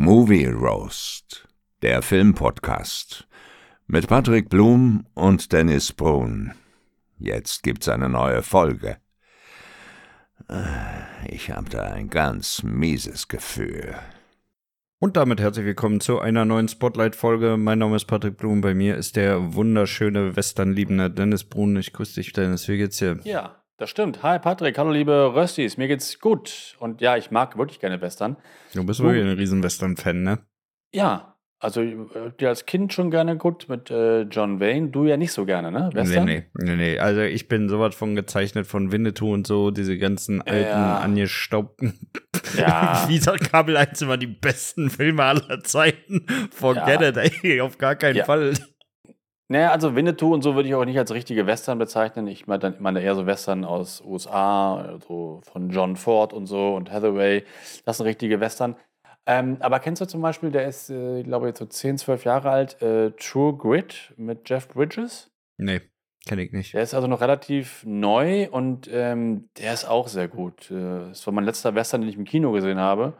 Movie Roast, der Filmpodcast mit Patrick Blum und Dennis Brun. Jetzt gibt's eine neue Folge. Ich habe da ein ganz mieses Gefühl. Und damit herzlich willkommen zu einer neuen Spotlight-Folge. Mein Name ist Patrick Blum. Bei mir ist der wunderschöne Westernliebende Dennis Brun. Ich grüße dich, Dennis. Wie geht's dir? Ja, das stimmt. Hi Patrick, hallo liebe Röstis. Mir geht's gut. Und ja, ich mag wirklich gerne Western. Du bist wirklich ein riesen Western-Fan, ne? Ja, also äh, dir als Kind schon gerne gut mit äh, John Wayne. Du ja nicht so gerne, ne? Western? Nee, nee, nee, nee. Also ich bin sowas von gezeichnet von Winnetou und so, diese ganzen alten, Ja. angestaubten. Ja. Sagt Kabel 1 immer die besten Filme aller Zeiten? Forget Ja. it, ey, auf gar keinen Ja. Fall. Naja, also Winnetou und so würde ich auch nicht als richtige Western bezeichnen. Ich meine eher so Western aus USA, so von John Ford und so und Hathaway. Das sind richtige Western. Ähm, aber kennst du zum Beispiel, der ist, äh, ich glaube, jetzt so 10, 12 Jahre alt, äh, True Grit mit Jeff Bridges? Nee, kenne ich nicht. Der ist also noch relativ neu und ähm, der ist auch sehr gut. Äh, Das war mein letzter Western, den ich im Kino gesehen habe.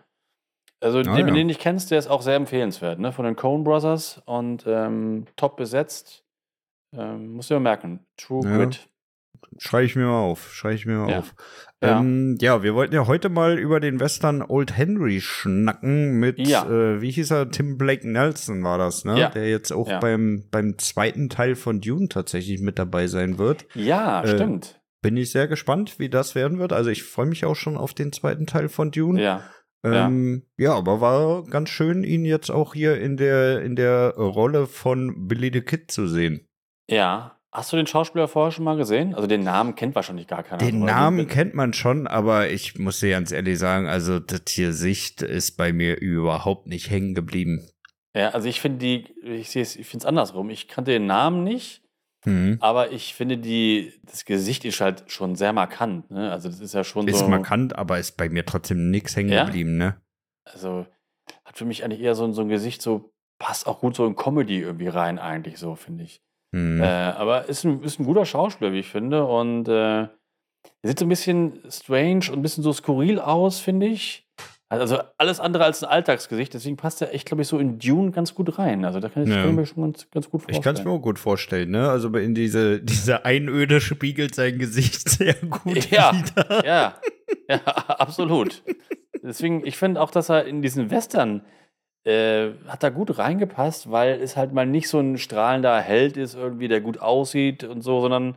Also, den, ja. den du nicht kennst, der ist auch sehr empfehlenswert, ne? Von den Coen Brothers und ähm, top besetzt. Ähm, du dir merken. True Ja. Grit. Schreibe ich mir mal auf, schreibe ich mir mal Ja. auf. Ja. Ähm, ja, wir wollten ja heute mal über den Western Old Henry schnacken mit, Ja. äh, wie hieß er, Tim Blake Nelson war das, ne? Ja. Der jetzt auch Ja. beim, beim zweiten Teil von Dune tatsächlich mit dabei sein wird. Ja, Äh, stimmt. Bin ich sehr gespannt, wie das werden wird. Also ich freue mich auch schon auf den zweiten Teil von Dune. Ja. Ähm, ja. aber war ganz schön, ihn jetzt auch hier in der, in der Rolle von Billy the Kid zu sehen. Ja. Hast du den Schauspieler vorher schon mal gesehen? Also, den Namen kennt wahrscheinlich gar keiner. Den? Namen kennt man schon, aber ich muss dir ganz ehrlich sagen, also das hier Sicht ist bei mir überhaupt nicht hängen geblieben. Ja, also ich finde die, ich sehe es, ich finde es andersrum. Ich kannte den Namen nicht. Mhm. Aber ich finde, die, das Gesicht ist halt schon sehr markant. Ne? Also, das ist ja schon Ist so. markant, aber ist bei mir trotzdem nichts hängen Ja? geblieben, ne? Also, hat für mich eigentlich eher so, so ein Gesicht, so passt auch gut so in Comedy irgendwie rein, eigentlich so, finde ich. Mhm. Äh, aber ist ein, ist ein guter Schauspieler, wie ich finde. Und äh, er sieht so ein bisschen strange und ein bisschen so skurril aus, finde ich. Also alles andere als ein Alltagsgesicht. Deswegen passt er echt, glaube ich, so in Dune ganz gut rein. Also da kann ich, Ja. mir schon ganz, ganz gut vorstellen. Ich kann es mir auch gut vorstellen, ne? Also in diese, diese Einöde spiegelt sein Gesicht sehr gut Ja. wider. Ja, ja, absolut. Deswegen, ich finde auch, dass er in diesen Western äh, hat da gut reingepasst, weil es halt mal nicht so ein strahlender Held ist, irgendwie, der gut aussieht und so, sondern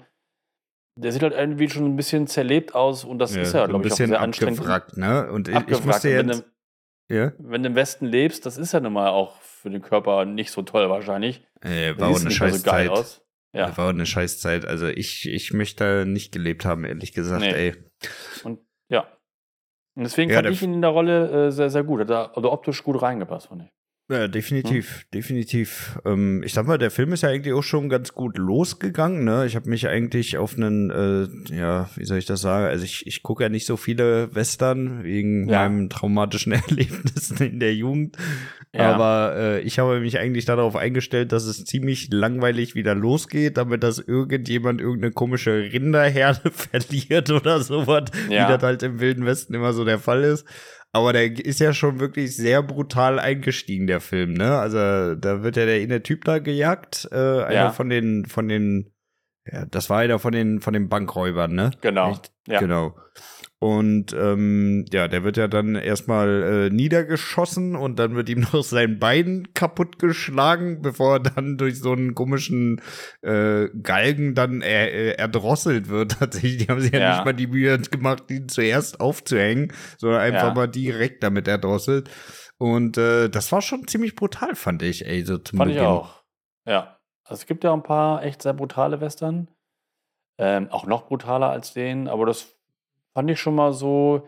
der sieht halt irgendwie schon ein bisschen zerlebt aus und das Ja, ist ja, so glaube ich, auch bisschen sehr anstrengend. ne? Und ich, ich musste Und wenn, jetzt, du, ja, wenn du im Westen lebst, das ist ja nun mal auch für den Körper nicht so toll wahrscheinlich. äh, war auch eine nicht mehr scheiß Zeit. aus. Ja. War auch eine scheiß Zeit. Also ich, ich möchte da nicht gelebt haben, ehrlich gesagt, Nee. ey. Und ja. Und deswegen Ja, fand ich ihn in der Rolle äh, sehr, sehr gut. Hat da also optisch gut reingepasst, fand ich. Ja, definitiv, definitiv. Ähm, ich sag mal, der Film ist ja eigentlich auch schon ganz gut losgegangen. Ne? Ich habe mich eigentlich auf einen, äh, ja, wie soll ich das sagen? Also ich, ich gucke ja nicht so viele Western wegen Ja. meinen traumatischen Erlebnissen in der Jugend. Ja. Aber äh, ich habe mich eigentlich darauf eingestellt, dass es ziemlich langweilig wieder losgeht, damit das irgendjemand irgendeine komische Rinderherde verliert oder sowas, Ja. wie das halt im Wilden Westen immer so der Fall ist. Aber der ist ja schon wirklich sehr brutal eingestiegen, der Film, ne? Also da wird ja der eine Typ da gejagt, äh, einer Ja. von den, von den, ja, das war einer von den, von den Bankräubern, ne? Genau. Echt? Ja. Genau. Und ähm, ja, der wird ja dann erstmal äh, niedergeschossen und dann wird ihm noch sein Bein kaputtgeschlagen, bevor er dann durch so einen komischen äh, Galgen dann er, äh, erdrosselt wird. Tatsächlich, die haben sich ja, Ja. nicht mal die Mühe gemacht, ihn zuerst aufzuhängen, sondern einfach Ja. mal direkt damit erdrosselt. Und äh, das war schon ziemlich brutal, fand ich, ey, so zum Fand ich Beginn. auch. Ja. Also es gibt ja ein paar echt sehr brutale Western. Ähm, auch noch brutaler als den, aber das fand ich schon mal so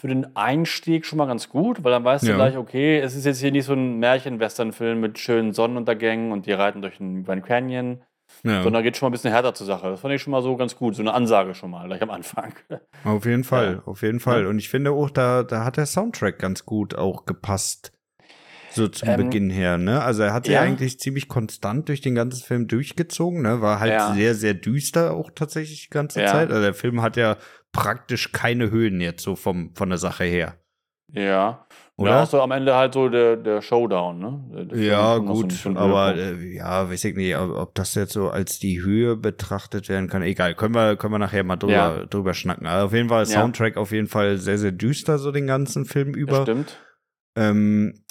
für den Einstieg schon mal ganz gut, weil dann weißt Ja. du gleich, okay, es ist jetzt hier nicht so ein Märchen-Western-Film mit schönen Sonnenuntergängen und die reiten durch den Grand Canyon, Ja. sondern geht schon mal ein bisschen härter zur Sache. Das fand ich schon mal so ganz gut, so eine Ansage schon mal, gleich am Anfang. Auf jeden Fall, Ja. auf jeden Fall. Und ich finde auch, da, da hat der Soundtrack ganz gut auch gepasst. So zum Ähm, Beginn her, ne? Also er hat sich ja. eigentlich ziemlich konstant durch den ganzen Film durchgezogen, ne? War halt Ja. sehr, sehr düster auch tatsächlich die ganze Ja. Zeit. Also der Film hat ja praktisch keine Höhen jetzt so vom, von der Sache her. Ja. Oder? Ja, so am Ende halt so der, der Showdown, ne? Der ja, gut, so aber äh, ja, weiß ich nicht, ob, ob das jetzt so als die Höhe betrachtet werden kann. Egal, können wir, können wir nachher mal drüber, Ja. drüber schnacken. Also auf jeden Fall, Ja. Soundtrack auf jeden Fall sehr, sehr düster, so den ganzen Film Das über. stimmt. Ähm,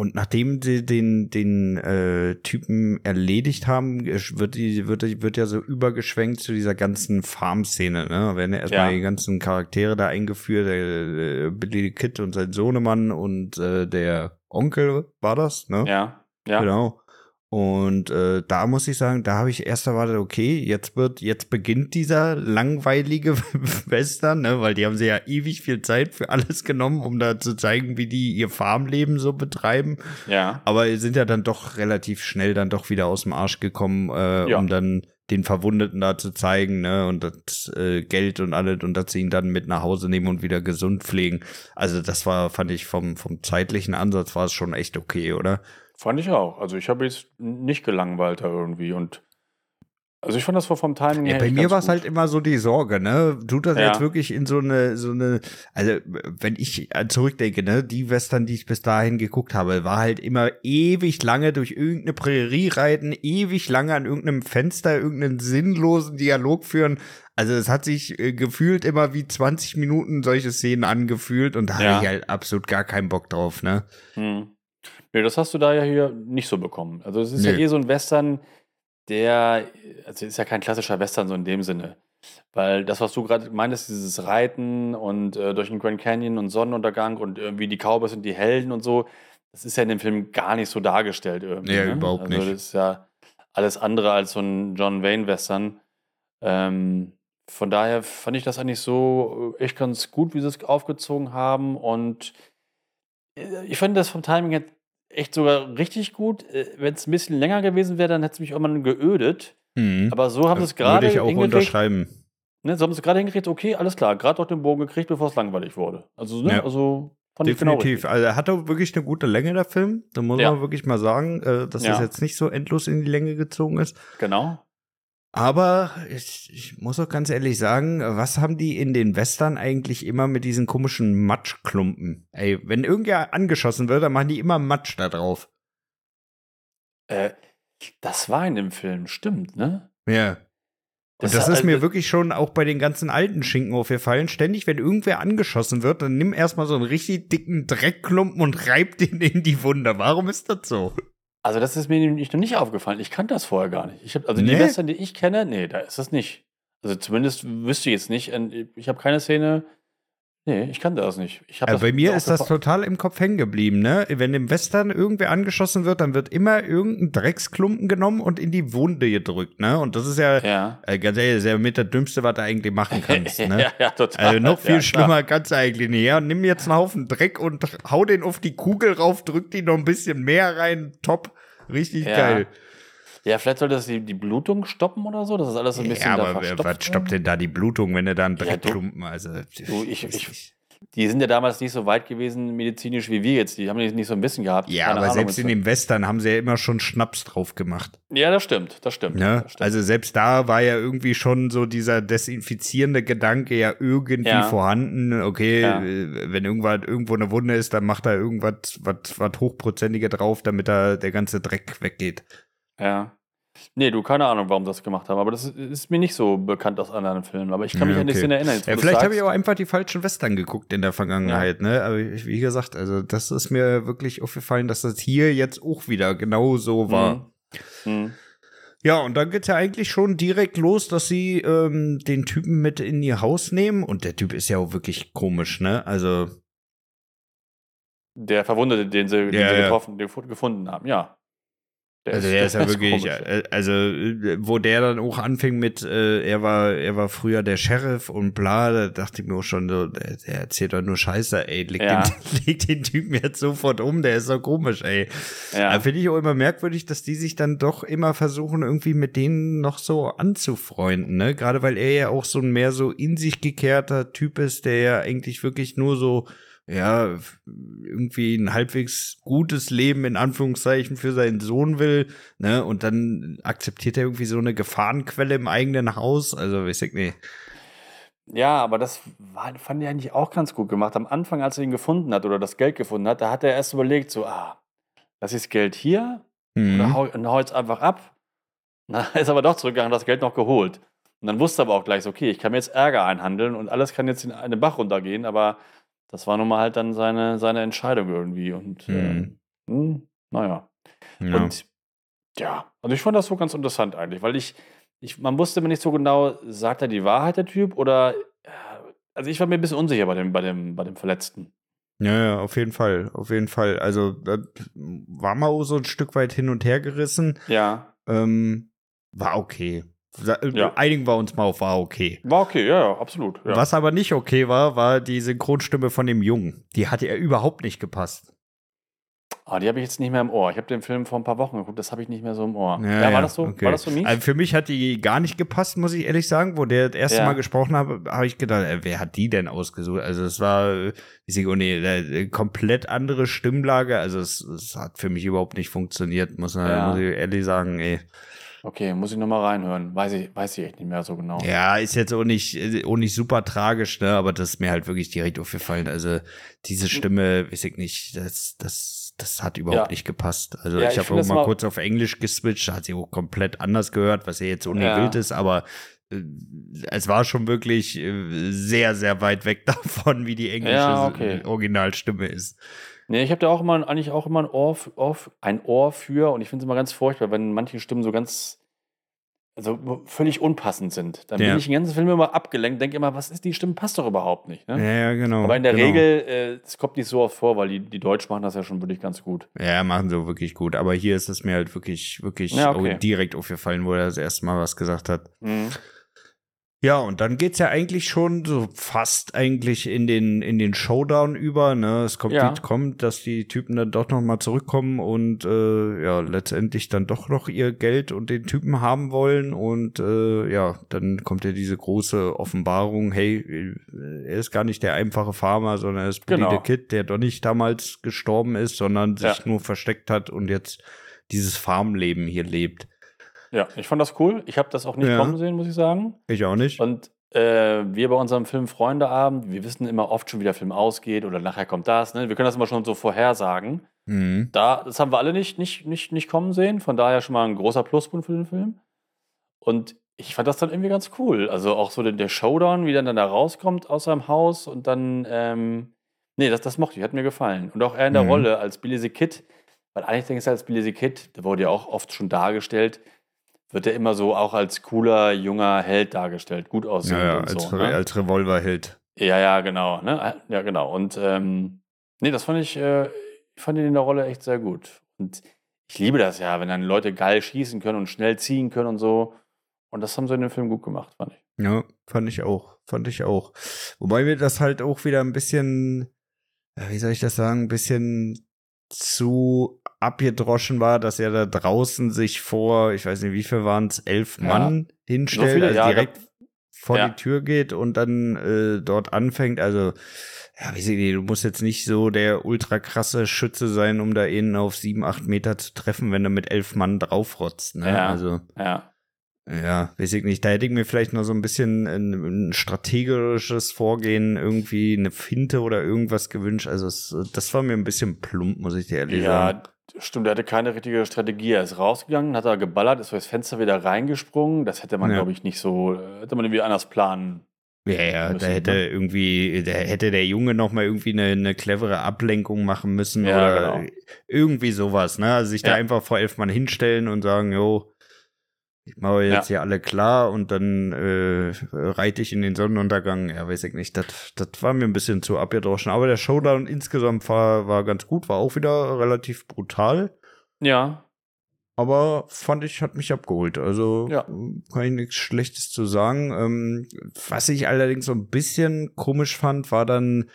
und nachdem sie den, den äh, Typen erledigt haben, wird, die, wird, die- wird ja so übergeschwenkt zu dieser ganzen Farm-Szene. Ne? Da werden ja erstmal Ja. die ganzen Charaktere da eingeführt, der, äh, Billy Kid und sein Sohnemann und äh, der Onkel war das, ne? Ja, ja. Genau. Und äh, da muss ich sagen, da habe ich erst erwartet, okay, jetzt wird, jetzt beginnt dieser langweilige Western, ne, weil die haben sie ja ewig viel Zeit für alles genommen, um da zu zeigen, wie die ihr Farmleben so betreiben. Ja, Aber sind ja dann doch relativ schnell dann doch wieder aus dem Arsch gekommen, äh, Ja. um dann den Verwundeten da zu zeigen, ne, und das äh, Geld und alles und dass sie ihn dann mit nach Hause nehmen und wieder gesund pflegen. Also das war, fand ich vom, vom zeitlichen Ansatz war es schon echt okay, oder? Fand ich auch. Also ich habe jetzt nicht gelangweilt da irgendwie und also ich fand das vom Timing Ja, her bei mir war es halt immer so die Sorge, ne? Tut das Ja. jetzt wirklich in so eine, so eine, also wenn ich äh, zurückdenke, ne, die Western, die ich bis dahin geguckt habe, war halt immer ewig lange durch irgendeine Prärie reiten, ewig lange an irgendeinem Fenster irgendeinen sinnlosen Dialog führen. Also es hat sich äh, gefühlt immer wie 20 Minuten solche Szenen angefühlt und da Ja. habe ich halt absolut gar keinen Bock drauf, ne? Hm. Nee, das hast du da ja hier nicht so bekommen. Also es ist ja Nee. eh so ein Western, der, also ist ja kein klassischer Western so in dem Sinne. Weil das, was du gerade meintest, dieses Reiten und äh, durch den Grand Canyon und Sonnenuntergang und irgendwie die Cowboys und die Helden und so, das ist ja in dem Film gar nicht so dargestellt irgendwie. Nee, ne? überhaupt also nicht. Das ist ja alles andere als so ein John Wayne-Western. Ähm, von daher fand ich das eigentlich so äh, echt ganz gut, wie sie es aufgezogen haben. Und äh, ich fand das vom Timing her echt sogar richtig gut. Wenn es ein bisschen länger gewesen wäre, dann hätte es mich irgendwann geödet. Mhm. Aber so haben sie es gerade Würde ich auch unterschreiben. Ne, so haben sie es gerade hingekriegt, okay, alles klar, gerade noch den Bogen gekriegt, bevor es langweilig wurde. Also, ne, Ja. also genau Definitiv. richtig. also er hat auch wirklich eine gute Länge, der Film. Da muss Ja. man wirklich mal sagen, äh, dass Ja. das jetzt nicht so endlos in die Länge gezogen ist. Genau. Aber ich, ich muss auch ganz ehrlich sagen, was haben die in den Western eigentlich immer mit diesen komischen Matschklumpen? Ey, wenn irgendwer angeschossen wird, dann machen die immer Matsch da drauf. Äh, das war in dem Film, stimmt, ne? Ja. Und das hat- ist mir also- wirklich schon auch bei den ganzen alten Schinken aufgefallen. Ständig, wenn irgendwer angeschossen wird, dann nimm erstmal so einen richtig dicken Dreckklumpen und reib den in die Wunde. Warum ist das so? Also, das ist mir nämlich noch nicht aufgefallen. Ich kannte das vorher gar nicht. Ich hab, also, Nee? die Western, die ich kenne, nee, da ist das nicht. Also, zumindest wüsste ich jetzt nicht. Ich habe keine Szene. Nee, ich kannte das nicht. Das bei mir ist das total im Kopf hängen geblieben, ne? Wenn im Western irgendwer angeschossen wird, dann wird immer irgendein Drecksklumpen genommen und in die Wunde gedrückt, ne? Und das ist ja, Ja. äh, ganz ehrlich, das ist ja mit der Dümmste, was du eigentlich machen kannst, ne? ja, ja, total. Also noch viel ja, schlimmer kannst du eigentlich nicht. Ja, nimm jetzt einen Haufen Dreck und hau den auf die Kugel rauf, drück die noch ein bisschen mehr rein, top. Richtig geil. Ja, vielleicht sollte das die, die Blutung stoppen oder so. Das ist alles so ein bisschen Ja, da aber verstopft was stoppt denn da die Blutung, wenn du da einen Ja, Dreckklumpen, also. Du, ich- ich-. Die sind ja damals nicht so weit gewesen medizinisch wie wir jetzt. Die haben nicht nicht so ein Wissen gehabt. Ja, aber Ahnung, selbst in dem Western haben sie ja immer schon Schnaps drauf gemacht. Ja, das stimmt. Das stimmt. Ne? Das stimmt. Also selbst da war ja irgendwie schon so dieser desinfizierende Gedanke ja irgendwie Ja. vorhanden. Okay, Ja. äh, wenn irgendwas irgendwo eine Wunde ist, dann macht er irgendwas was was hochprozentige drauf, damit da der ganze Dreck weggeht. ja. Nee, du, keine Ahnung, warum sie das gemacht haben. Aber das ist, mir nicht so bekannt aus anderen Filmen. Aber ich kann mich Ja, an okay. Szene erinnern. jetzt, Ja, vielleicht habe ich auch einfach die falschen Western geguckt in der Vergangenheit, ne? Aber ich- wie gesagt, also das ist mir wirklich aufgefallen, dass das hier jetzt auch wieder genau so war. Mhm. Mhm. Ja, und dann geht's ja eigentlich schon direkt los, dass sie ähm, den Typen mit in ihr Haus nehmen. Und der Typ ist ja auch wirklich komisch, ne? Also, Der Verwundete, den sie, den Ja, sie ja. getroffen, den gefunden haben, ja. Also der ist ja wirklich, komisch. äh, also äh, wo der dann auch anfing mit, äh, er war, er war früher der Sheriff und bla, da dachte ich mir auch schon so, der, der erzählt doch nur Scheiße, ey, leg, Ja. den, leg den Typen jetzt sofort um, der ist so komisch, ey. Ja. Da finde ich auch immer merkwürdig, dass die sich dann doch immer versuchen, irgendwie mit denen noch so anzufreunden, ne? Gerade weil er ja auch so ein mehr so in sich gekehrter Typ ist, der ja eigentlich wirklich nur so, ja, irgendwie ein halbwegs gutes Leben in Anführungszeichen für seinen Sohn will, ne? Und dann akzeptiert er irgendwie so eine Gefahrenquelle im eigenen Haus. Also, weiß ich nicht. Ja, aber das war, fand ich eigentlich auch ganz gut gemacht. Am Anfang, als er ihn gefunden hat oder das Geld gefunden hat, da hat er erst überlegt, so, ah, das ist Geld hier Mhm. oder hau, und hau jetzt einfach ab. Na, ist aber doch zurückgegangen, das Geld noch geholt. Und dann wusste er aber auch gleich, so, okay, ich kann mir jetzt Ärger einhandeln und alles kann jetzt in einen Bach runtergehen, aber das war nun mal halt dann seine, seine Entscheidung irgendwie. Und Mhm. äh, hm, naja. Ja. Und ja, also ich fand das so ganz interessant eigentlich, weil ich, ich man wusste mir nicht so genau, sagt er die Wahrheit, der Typ, oder äh, also ich war mir ein bisschen unsicher bei dem, bei dem, bei dem Verletzten. Ja, ja, auf jeden Fall, auf jeden Fall. Also das war mal so ein Stück weit hin und her gerissen. Ja. Ähm, war okay. Ja. Einigen wir uns mal auf war okay. War okay, ja, ja, absolut. Ja. Was aber nicht okay war, war die Synchronstimme von dem Jungen. Die hatte er überhaupt nicht gepasst. Ah, die habe ich jetzt nicht mehr im Ohr. Ich habe den Film vor ein paar Wochen geguckt, das habe ich nicht mehr so im Ohr. Ja, Ja, war, das so, okay. war das so mies? Also für mich hat die gar nicht gepasst, muss ich ehrlich sagen. Wo der das erste Ja. Mal gesprochen habe, habe ich gedacht, äh, wer hat die denn ausgesucht? Also es war, ich, oh nee, äh, komplett andere Stimmlage. Also es, es hat für mich überhaupt nicht funktioniert, muss, man, Ja. muss ich ehrlich sagen. Ey. Okay, muss ich nochmal reinhören. Weiß ich, weiß ich echt nicht mehr so genau. Ja, ist jetzt auch nicht, auch nicht super tragisch, ne? Aber das ist mir halt wirklich direkt aufgefallen. Also diese Stimme, weiß ich nicht, das, das, das hat überhaupt Ja. nicht gepasst. Also Ja, ich ich habe auch mal mal- kurz auf Englisch geswitcht, da hat sie auch komplett anders gehört, was ja jetzt auch nicht Ja. wild ist, aber äh, es war schon wirklich äh, sehr, sehr weit weg davon, wie die englische Ja, okay. Originalstimme ist. Nee, ich habe da auch immer, eigentlich auch immer ein Ohr, Ohr, ein Ohr für und ich finde es immer ganz furchtbar, wenn manche Stimmen so ganz, also völlig unpassend sind. Dann Ja. bin ich den ganzen Film immer abgelenkt, denke immer, was ist die Stimme, passt doch überhaupt nicht. Ne? Ja, ja, genau. Aber in der genau. Regel, äh, es kommt nicht so oft vor, weil die, die Deutsch machen das ja schon wirklich ganz gut. Ja, machen sie wirklich gut. Aber hier ist es mir halt wirklich, wirklich Ja, okay. direkt aufgefallen, wo er das erste Mal was gesagt hat. Mhm. Ja, und dann geht's ja eigentlich schon so fast eigentlich in den, in den Showdown über, ne? Es kommt, Ja. kommt, dass die Typen dann doch noch mal zurückkommen und äh, ja, letztendlich dann doch noch ihr Geld und den Typen haben wollen. Und äh, ja, dann kommt ja diese große Offenbarung, hey, er ist gar nicht der einfache Farmer, sondern er ist Billy Genau. the Kid, der doch nicht damals gestorben ist, sondern sich Ja. nur versteckt hat und jetzt dieses Farmleben hier lebt. Ja, ich fand das cool. Ich habe das auch nicht Ja. kommen sehen, muss ich sagen. Ich auch nicht. Und äh, wir bei unserem Film Freundeabend, wir wissen immer oft schon, wie der Film ausgeht oder nachher kommt das. Ne? Wir können das immer schon so vorhersagen. Mhm. Da, das haben wir alle nicht, nicht, nicht, nicht kommen sehen. Von daher schon mal ein großer Pluspunkt für den Film. Und ich fand das dann irgendwie ganz cool. Also auch so der, Showdown, wie der dann da rauskommt aus seinem Haus und dann, ähm, nee, das, das mochte ich, hat mir gefallen. Und auch er in der Mhm. Rolle als Billy the Kid, weil eigentlich denke ich, als Billy the Kid, der wurde ja auch oft schon dargestellt, wird er immer so auch als cooler, junger Held dargestellt, gut aussehend Ja, ja, und als, so. Ne? als Revolverheld. Ja, ja, genau. Ne? Ja, genau. Und ähm, nee, das fand ich, äh, ich fand ihn in der Rolle echt sehr gut. Und ich liebe das ja, wenn dann Leute geil schießen können und schnell ziehen können und so. Und das haben sie in dem Film gut gemacht, fand ich. Ja, fand ich auch. Fand ich auch. Wobei mir das halt auch wieder ein bisschen, wie soll ich das sagen, ein bisschen zu abgedroschen war, dass er da draußen sich vor, ich weiß nicht, wie viel waren es, elf Ja. Mann hinstellt, viele, also ja, direkt vor ja. die Tür geht und dann äh, dort anfängt. Also, ja, weiß ich nicht, du musst jetzt nicht so der ultra krasse Schütze sein, um da innen auf sieben, acht Meter zu treffen, wenn du mit elf Mann draufrotzt. Ne? Ja. Also. Ja. Ja, weiß ich nicht. Da hätte ich mir vielleicht noch so ein bisschen ein, ein strategisches Vorgehen, irgendwie eine Finte oder irgendwas gewünscht. Also es, das war mir ein bisschen plump, muss ich dir ehrlich sagen. Ja, stimmt, er hatte keine richtige Strategie. Er ist rausgegangen, hat da geballert, ist durchs Fenster wieder reingesprungen. Das hätte man, Ja. glaube ich, nicht so, äh, hätte man irgendwie anders planen. Ja, ja, da müssen, hätte ne? irgendwie, da hätte der Junge noch mal irgendwie eine, eine clevere Ablenkung machen müssen Ja, oder genau. irgendwie sowas, ne? Also sich da Ja. einfach vor elf Mann hinstellen und sagen, jo, ich mache jetzt hier alle klar und dann äh, reite ich in den Sonnenuntergang. Ja, weiß ich nicht. Das, das war mir ein bisschen zu abgedroschen. Aber der Showdown insgesamt war, war ganz gut, war auch wieder relativ brutal. Ja, Aber fand ich, hat mich abgeholt. Also Ja. kann ich nichts Schlechtes zu sagen. Ähm, was ich allerdings so ein bisschen komisch fand, war dann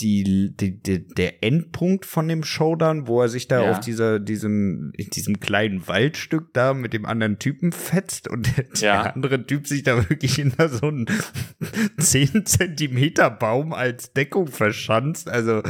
die, die, die, der Endpunkt von dem Showdown, wo er sich da Ja. auf dieser, diesem, in diesem kleinen Waldstück da mit dem anderen Typen fetzt und der, Ja. der andere Typ sich da wirklich hinter so einen 10 Zentimeter Baum als Deckung verschanzt. Also,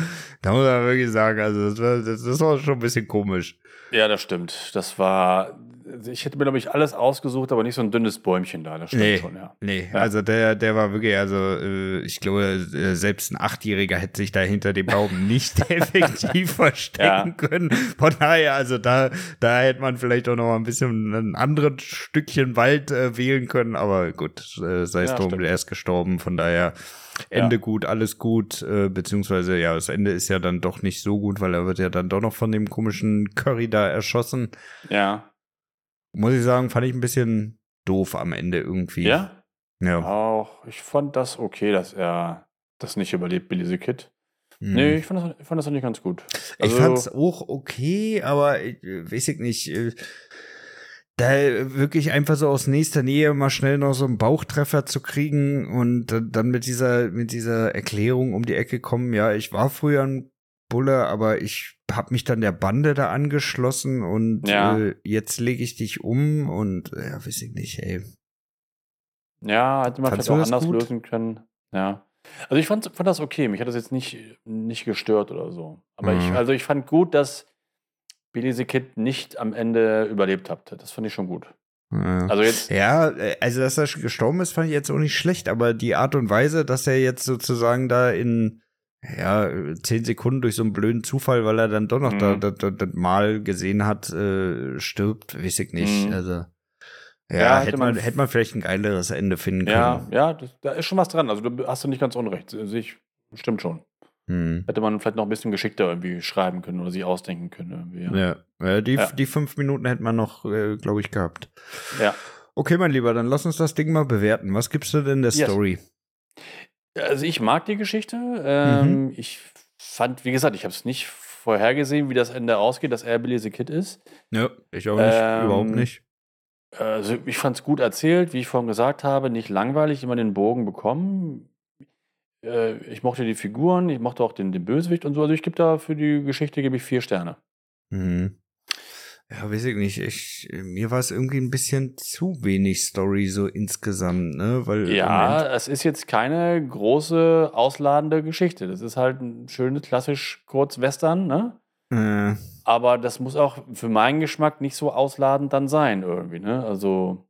da muss man wirklich sagen, also das war, das, das war schon ein bisschen komisch. Ja, das stimmt. Das war, ich hätte mir, glaube ich, alles ausgesucht, aber nicht so ein dünnes Bäumchen da. Das stimmt Nee, schon, ja. nee. Ja. Also der, der war wirklich, also äh, ich glaube, äh, selbst ein Achtjähriger hätte sich da hinter dem Baum nicht effektiv verstecken können. Von daher, also da, da hätte man vielleicht auch noch mal ein bisschen ein anderes Stückchen Wald äh, wählen können, aber gut, äh, sei es Ja, drum, er ist gestorben, von daher Ende gut, alles gut, äh, beziehungsweise ja, das Ende ist ja dann doch nicht so gut, weil er wird ja dann doch noch von dem komischen Curry da erschossen. Ja. Muss ich sagen, fand ich ein bisschen doof am Ende irgendwie. Ja? Ja. Auch, ich fand das okay, dass er das nicht überlebt, Billy the Kid. Mhm. Nee, ich fand das, ich fand das eigentlich ganz gut. ich Also- fand's auch okay, aber ich, äh, weiß ich nicht. äh, Da wirklich einfach so aus nächster Nähe mal schnell noch so einen Bauchtreffer zu kriegen und dann- dann mit dieser, mit dieser Erklärung um die Ecke kommen, ja, ich war früher ein Bulle, aber ich hab mich dann der Bande da angeschlossen und Ja. äh, jetzt lege ich dich um und ja, weiß ich nicht, ey. Ja, hätte man Fandst vielleicht auch anders gut? lösen können. Ja. Also ich fand, fand das okay. Mich hat das jetzt nicht, nicht gestört oder so. Aber ich, Mhm. also ich fand gut, dass Billy the Kid nicht am Ende überlebt hat. Das fand ich schon gut. Ja. Also jetzt, Ja, äh, also dass er gestorben ist, fand ich jetzt auch nicht schlecht, aber die Art und Weise, dass er jetzt sozusagen da in ja, zehn Sekunden durch so einen blöden Zufall, weil er dann doch noch da, Mhm. da, da, das Mal gesehen hat, äh, stirbt, weiß ich nicht. Mhm. Also ja, Ja, hätte man, hätte man vielleicht ein geileres Ende finden ja, können. ja, das, da ist schon was dran. Also du hast du nicht ganz unrecht. Ich, stimmt schon. Hm. Hätte man vielleicht noch ein bisschen geschickter irgendwie schreiben können oder sich ausdenken können. Irgendwie, ja. Ja, die, die fünf Minuten hätte man noch, äh, glaube ich, gehabt. ja. Okay, mein Lieber, dann lass uns das Ding mal bewerten. Was gibst du denn der Yes. Story? Also ich mag die Geschichte. Ähm, Mhm. Ich fand, wie gesagt, ich habe es nicht vorhergesehen, wie das Ende ausgeht, dass er Billy the Kid ist. Ja, ich auch nicht, Ähm, überhaupt nicht. Also ich fand es gut erzählt, wie ich vorhin gesagt habe, nicht langweilig, immer den Bogen bekommen. Äh, ich mochte die Figuren, ich mochte auch den, den Bösewicht und so. Also ich gebe da für die Geschichte gebe ich vier Sterne. Mhm. Ja, weiß ich nicht. Ich, mir war es irgendwie ein bisschen zu wenig Story so insgesamt, ne? Weil Ja, es ist jetzt keine große, ausladende Geschichte. Das ist halt ein schönes, klassisch Kurzwestern, ne? äh, Aber das muss auch für meinen Geschmack nicht so ausladend dann sein, irgendwie, ne? Also,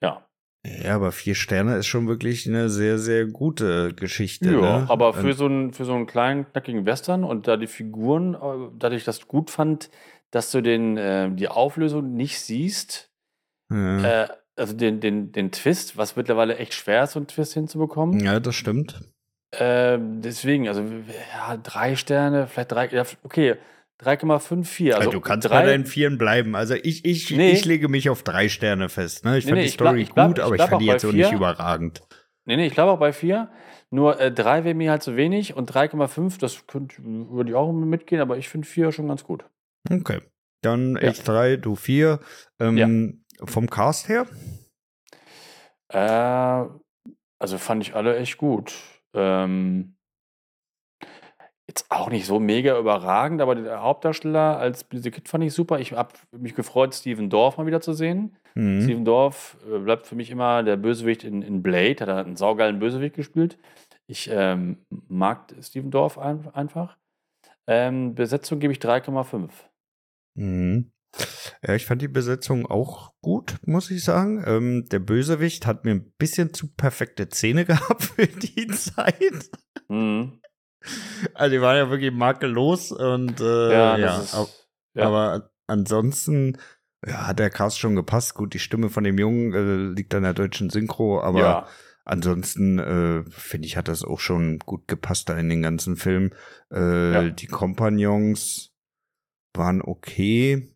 ja. ja, aber vier Sterne ist schon wirklich eine sehr, sehr gute Geschichte. Ja, ne? aber für Und- so, einen, für so einen kleinen, knackigen Western und da die Figuren, äh, dadurch, dass ich das gut fand, dass du den, äh, die Auflösung nicht siehst, ja. äh, also den, den, den Twist, was mittlerweile echt schwer ist, so einen Twist hinzubekommen. ja, das stimmt. Ähm, deswegen, also ja, drei Sterne, vielleicht drei, ja, okay, 3,54. Also Also, du kannst drei, bei deinen Vieren bleiben. Also ich, ich, Nee. ich lege mich auf drei Sterne fest. Ne? Ich Nee, fand nee, die ich Story ich bleib- gut, ich aber ich bleib fand die jetzt bei auch nicht vier. überragend. Nee, nee, ich glaube auch bei 4. Nur äh, 3 wäre mir halt zu wenig und 3,5, das könnte, würde ich auch mitgehen, aber ich finde 4 schon ganz gut. Okay. Dann Ja. ich drei, du vier. Ähm, Vom Cast her? Äh, also fand ich alle echt gut. Ähm, jetzt auch nicht so mega überragend, aber der Hauptdarsteller als the Kid fand ich super. Ich habe mich gefreut, Steven Dorff mal wieder zu sehen. Mhm. Steven Dorff äh, bleibt für mich immer der Bösewicht in, in Blade, hat er einen saugeilen Bösewicht gespielt. Ich ähm, mag Steven Dorff ein, einfach. Ähm, Besetzung gebe ich 3,5. Mhm. Ja, ich fand die Besetzung auch gut, muss ich sagen. Ähm, der Bösewicht hat mir ein bisschen zu perfekte Zähne gehabt für die Zeit. Mhm. Also die waren ja wirklich makellos und äh, Ja, ja, ist, ab- ja. aber ansonsten ja, hat der Cast schon gepasst. Gut, die Stimme von dem Jungen äh, liegt an der deutschen Synchro, aber. Ansonsten äh, finde ich, hat das auch schon gut gepasst da in den ganzen Film. Äh, Ja. Die Kompagnons waren okay.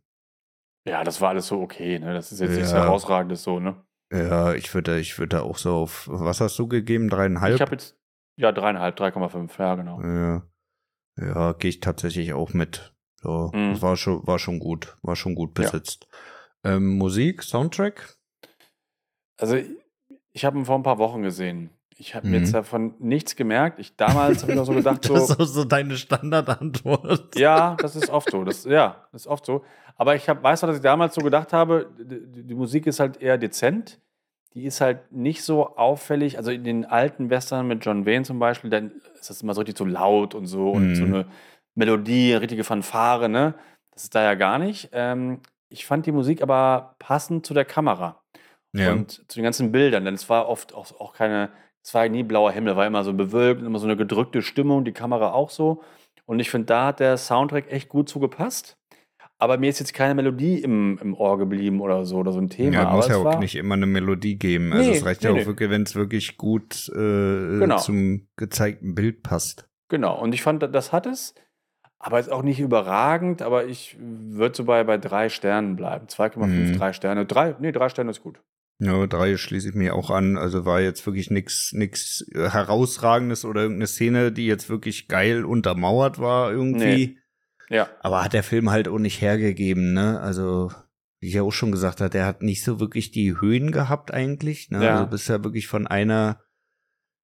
ja, das war alles so okay. Ne? Das ist jetzt nichts Ja. herausragendes so. Ne? Ja, ich würde, ich würde da auch so auf, was hast du gegeben? Dreieinhalb? Ich habe jetzt, ja, dreieinhalb, 3,5, ja, genau. Ja, ja gehe ich tatsächlich auch mit. So, Mhm. das war schon, war schon gut, war schon gut Ja. besetzt. Ähm, Musik, Soundtrack? Also, ich habe ihn vor ein paar Wochen gesehen. Ich habe Mhm. mir jetzt davon nichts gemerkt. Ich damals habe ich noch so gedacht, so, Das ist auch so deine Standardantwort. ja, das ist oft so. Das, ja, das ist oft so. Aber ich hab, weiß noch, dass ich damals so gedacht habe, die, die Musik ist halt eher dezent. Die ist halt nicht so auffällig. Also in den alten Western mit John Wayne zum Beispiel, dann ist das immer so richtig so laut und so und Mhm. so eine Melodie, richtige Fanfare, ne? Das ist da ja gar nicht. Ähm, ich fand die Musik aber passend zu der Kamera Ja. und zu den ganzen Bildern, denn es war oft auch, auch keine, es war nie blauer Himmel, war immer so bewölkt, immer so eine gedrückte Stimmung, die Kamera auch so. Und ich finde, da hat der Soundtrack echt gut zugepasst. Aber mir ist jetzt keine Melodie im, im Ohr geblieben oder so, oder so ein Thema. Ja, muss ja auch nicht immer eine Melodie geben. Also Nee, es reicht nee, ja auch nee. wirklich, wenn es wirklich gut äh, Genau. zum gezeigten Bild passt. Genau, und ich fand, das hat es. Aber ist auch nicht überragend, aber ich würde so bei, bei drei Sternen bleiben. 2,5, Mhm. drei Sterne. Drei, nee, drei Sterne ist gut. Ja, drei schließe ich mir auch an. Also war jetzt wirklich nichts nix äh, herausragendes oder irgendeine Szene, die jetzt wirklich geil untermauert war irgendwie. Ja. Aber hat der Film halt auch nicht hergegeben, ne? Also, wie ich ja auch schon gesagt habe, der hat nicht so wirklich die Höhen gehabt eigentlich. Ne? Ja. Also bist ja wirklich von einer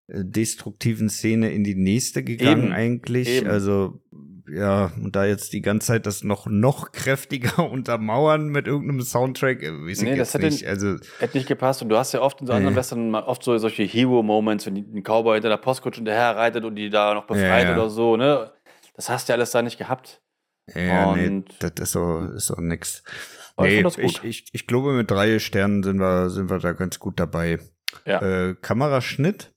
äh, destruktiven Szene in die nächste gegangen Eben. eigentlich. Eben. Also ja, und da jetzt die ganze Zeit das noch noch kräftiger untermauern mit irgendeinem Soundtrack, äh, weiß ich Nee, das hätte- nicht. Also Hätte nicht gepasst. Und du hast ja oft in so anderen Nee. Western oft so solche Hero-Moments, wenn ein Cowboy hinter der Postkutsche hinterher reitet und die da noch befreit Ja, ja. oder so, ne? Das hast du ja alles da nicht gehabt. Ja, nee, Und- das ist so, ist so nix. Ich Nee, ich, gut. ich, ich glaube, mit drei Sternen sind wir, sind wir da ganz gut dabei. Ja. Äh, Kameraschnitt?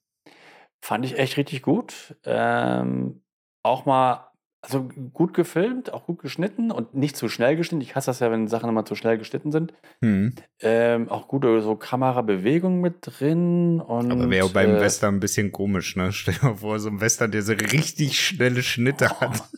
Fand ich echt richtig gut. Ähm, auch mal, also gut gefilmt, auch gut geschnitten und nicht zu schnell geschnitten. Ich hasse das ja, wenn Sachen immer zu schnell geschnitten sind. Hm. Ähm, auch gute so Kamerabewegung mit drin. Und, Aber wäre beim äh, Western ein bisschen komisch, ne? Stell dir mal vor, so ein Western, der so richtig schnelle Schnitte hat.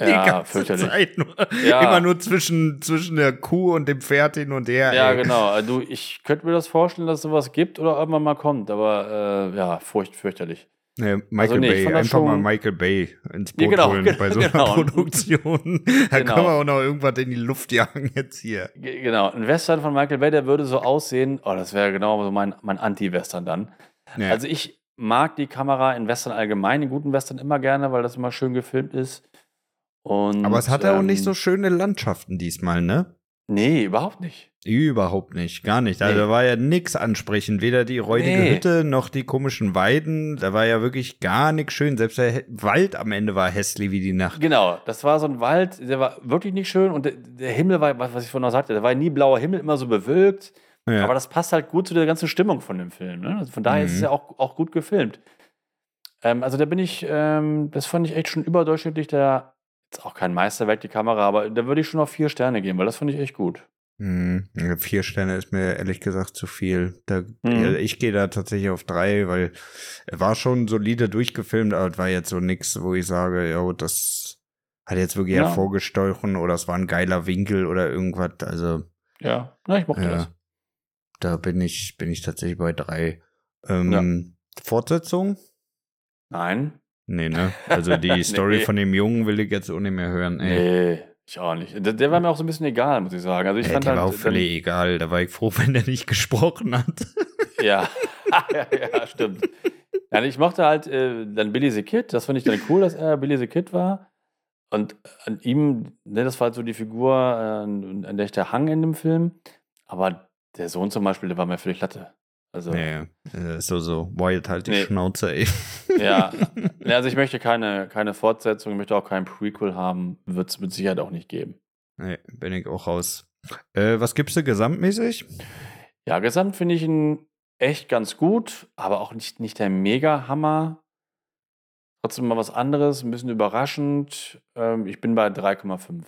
Die Ja, fürchterlich. Zeit nur. Ja. Immer nur zwischen, zwischen der Kuh und dem Pferd hin und her. Ja, ey. genau. Also ich könnte mir das vorstellen, dass sowas gibt oder irgendwann mal kommt, aber äh, ja, furcht, fürchterlich. Nee, Michael Also nee, Bay, einfach mal Michael Bay ins Boot Ja, genau, holen genau, bei so einer genau. Produktion. Da Genau. können wir auch noch irgendwas in die Luft jagen jetzt hier. Ge- Genau, ein Western von Michael Bay, der würde so aussehen, oh, das wäre genau so mein, mein Anti-Western dann. Ja. Also ich mag die Kamera in Western allgemein, in guten Western immer gerne, weil das immer schön gefilmt ist. Und, Aber es hat ja auch nicht ähm, so schöne Landschaften diesmal, ne? Nee, überhaupt nicht. Überhaupt nicht, gar nicht. Also Nee. da war ja nix ansprechend, weder die räudige Nee. Hütte noch die komischen Weiden. Da war ja wirklich gar nichts schön. Selbst der He- Wald am Ende war hässlich wie die Nacht. Genau, das war so ein Wald, der war wirklich nicht schön und der, der Himmel war, was ich vorhin noch sagte, der war nie blauer Himmel, immer so bewölkt. Ja. Aber das passt halt gut zu der ganzen Stimmung von dem Film. Ne? Also von daher ist es Mhm. ja auch, auch gut gefilmt. Ähm, also da bin ich, ähm, das fand ich echt schon überdurchschnittlich. Der ist auch kein Meisterwerk, die Kamera, aber da würde ich schon auf vier Sterne geben, weil das fand ich echt gut. Hm, ja, vier Sterne ist mir ehrlich gesagt zu viel. Da, Mhm. ja, Ich gehe da tatsächlich auf drei, weil er war schon solide durchgefilmt, aber es war jetzt so nix, wo ich sage, ja, das hat jetzt wirklich Ja. hervorgestochen oder es war ein geiler Winkel oder irgendwas. Also Ja, na, ich mochte Ja. das. da bin ich, bin ich tatsächlich bei drei. Ähm, Fortsetzung? Nein. Nee, ne? Also die Story Nee. von dem Jungen will ich jetzt auch nicht mehr hören. Ey. Nee, ich auch nicht. Der, der war mir auch so ein bisschen egal, muss ich sagen. Also ich Ey, fand der halt, war auch dann- völlig egal. Da war ich froh, wenn der nicht gesprochen hat. Ja, ja, ja, stimmt. Ja, ich mochte halt äh, dann Billy the Kid. Das fand ich dann cool, dass er Billy the Kid war. Und an ihm, ne, das war halt so die Figur, äh, an der ich da hang in dem Film. Aber der Sohn zum Beispiel, der war mir völlig Latte. Also, Nee, äh, so, so. Wyatt halt die Nee. Schnauze, ey. ja. Also ich möchte keine, keine Fortsetzung, ich möchte auch kein Prequel haben. Wird es mit Sicherheit auch nicht geben. Nee, bin ich auch raus. Äh, was gibst du gesamtmäßig? Ja, gesamt finde ich ihn echt ganz gut, aber auch nicht, nicht der Mega-Hammer. Trotzdem mal was anderes, ein bisschen überraschend. Ähm, ich bin bei 3,5.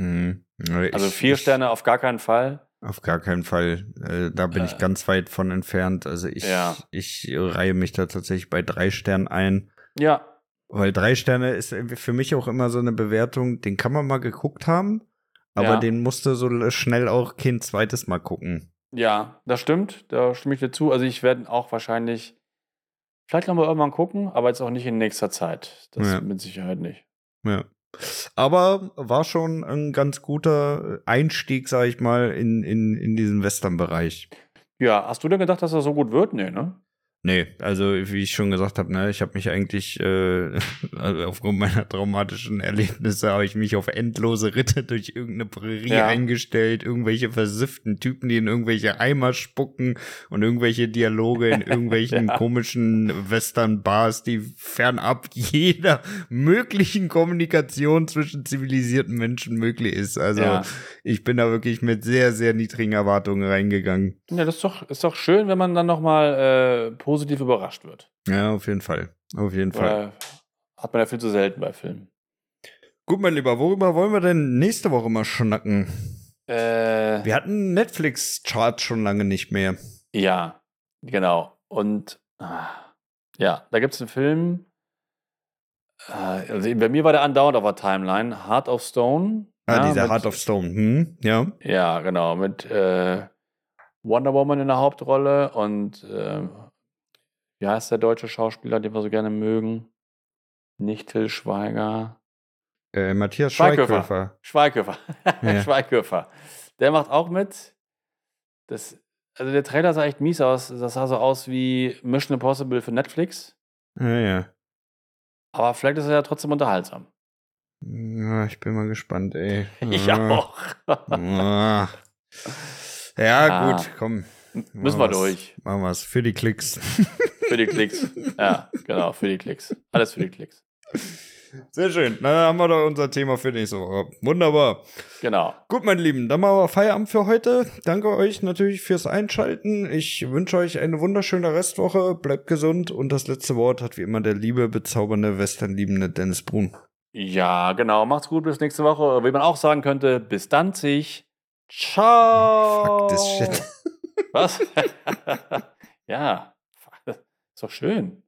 Hm. Also vier ich- Sterne auf gar keinen Fall. Auf gar keinen Fall. Äh, da bin ich Äh. ganz weit von entfernt. Also ich, Ja. ich reihe mich da tatsächlich bei drei Sternen ein. Ja, Weil drei Sterne ist für mich auch immer so eine Bewertung, den kann man mal geguckt haben, aber Ja. den musste so schnell auch kein zweites Mal gucken. ja, das stimmt. Da stimme ich dir zu. Also ich werde auch wahrscheinlich, vielleicht noch mal irgendwann gucken, aber jetzt auch nicht in nächster Zeit. Das Ja. mit Sicherheit nicht. Ja. Aber war schon ein ganz guter Einstieg, sag ich mal, in, in, in diesen Western-Bereich. Ja, hast du denn gedacht, dass er so gut wird? Nee, ne? Nee, also wie ich schon gesagt habe, ne, ich habe mich eigentlich äh, also aufgrund meiner traumatischen Erlebnisse habe ich mich auf endlose Ritte durch irgendeine Prärie Ja. eingestellt, irgendwelche versifften Typen, die in irgendwelche Eimer spucken und irgendwelche Dialoge in irgendwelchen Ja. komischen Western-Bars, die fernab jeder möglichen Kommunikation zwischen zivilisierten Menschen möglich ist. Also Ja. ich bin da wirklich mit sehr, sehr niedrigen Erwartungen reingegangen. Ja, das ist doch, ist doch schön, wenn man dann nochmal äh, positiv überrascht wird. Ja, auf jeden Fall. Auf jeden Fall. Weil hat man ja viel zu selten bei Filmen. Gut, mein Lieber, worüber wollen wir denn nächste Woche mal schnacken? Äh, Wir hatten Netflix-Charts schon lange nicht mehr. ja, genau. Und ah, ja, da gibt es einen Film. Äh, also bei mir war der andauernd auf der Timeline. Heart of Stone. Ah, ja, dieser mit- Heart of Stone. Hm? Ja. Ja, genau. Mit äh, Wonder Woman in der Hauptrolle und äh, wie heißt der deutsche Schauspieler, den wir so gerne mögen? Nicht Till Schweiger. Äh, Matthias Schweighöfer. Schweighöfer. Ja. Schweighöfer. Der macht auch mit. Das, also der Trailer sah echt mies aus. Das sah so aus wie Mission Impossible für Netflix. Ja, ja. Aber vielleicht ist er ja trotzdem unterhaltsam. ja. Ich bin mal gespannt, ey. Ich Ja. auch. Ah. Ja, Ah. gut, komm. Müssen wir durch. Machen wir's. Für die Klicks. Für die Klicks. Ja, genau, für die Klicks. Alles für die Klicks. Sehr schön. Na, dann haben wir doch unser Thema für nächste Woche. Wunderbar. Genau. Gut, meine Lieben, dann machen wir Feierabend für heute. Danke euch natürlich fürs Einschalten. Ich wünsche euch eine wunderschöne Restwoche. Bleibt gesund. Und das letzte Wort hat wie immer der liebe, bezaubernde, westernliebende Dennis Brun. Ja, genau. Macht's gut, bis nächste Woche. Wie man auch sagen könnte, bis Danzig. Ciao. Fuck this shit. Was? ja, ist doch schön.